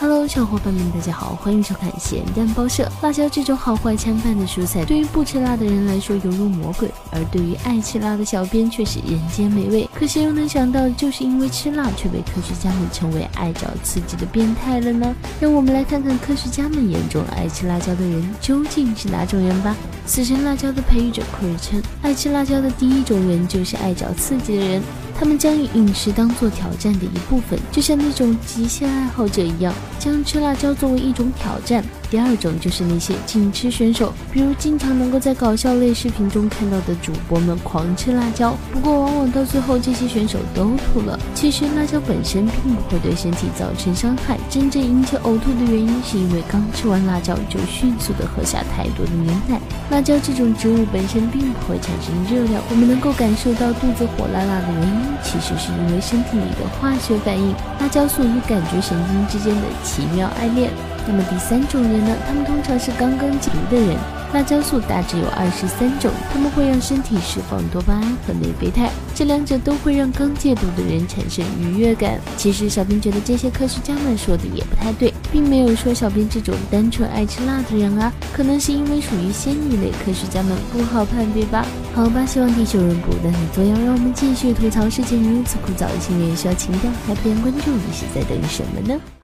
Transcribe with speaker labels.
Speaker 1: Hello，小伙伴们，大家好，欢迎收看咸蛋报社。辣椒这种好坏参半的蔬菜，对于不吃辣的人来说犹如魔鬼，而对于爱吃辣的小编却是人间美味。可谁又能想到，就是因为吃辣，却被科学家们称为爱找刺激的变态了呢？让我们来看看科学家们眼中爱吃辣椒的人究竟是哪种人吧。死神辣椒的培育者库尔称，爱吃辣椒的第一种人就是爱找刺激的人。他们将饮食当做挑战的一部分，就像那种极限爱好者一样，将吃辣椒作为一种挑战。第二种就是那些禁吃选手，比如经常能够在搞笑类视频中看到的主播们狂吃辣椒，不过往往到最后这些选手都吐了。其实辣椒本身并不会对身体造成伤害，真正引起呕吐的原因是因为刚吃完辣椒就迅速的喝下太多的牛奶。辣椒这种植物本身并不会产生热量，我们能够感受到肚子火辣辣的原因，其实是因为身体里的化学反应，辣椒素与感觉神经之间的奇妙爱恋。那么第三种人呢？他们通常是刚刚戒毒的人。辣椒素大致有二十三种，它们会让身体释放多巴胺和内啡肽，这两者都会让刚戒毒的人产生愉悦感。其实小编觉得这些科学家们说的也不太对，并没有说小编这种单纯爱吃辣的人啊，可能是因为属于仙女类科学家们不好判别吧。好吧，希望地球人不断的作妖，让我们继续吐槽世界如此枯燥，新人需要情调还不点关注，你是在等什么呢？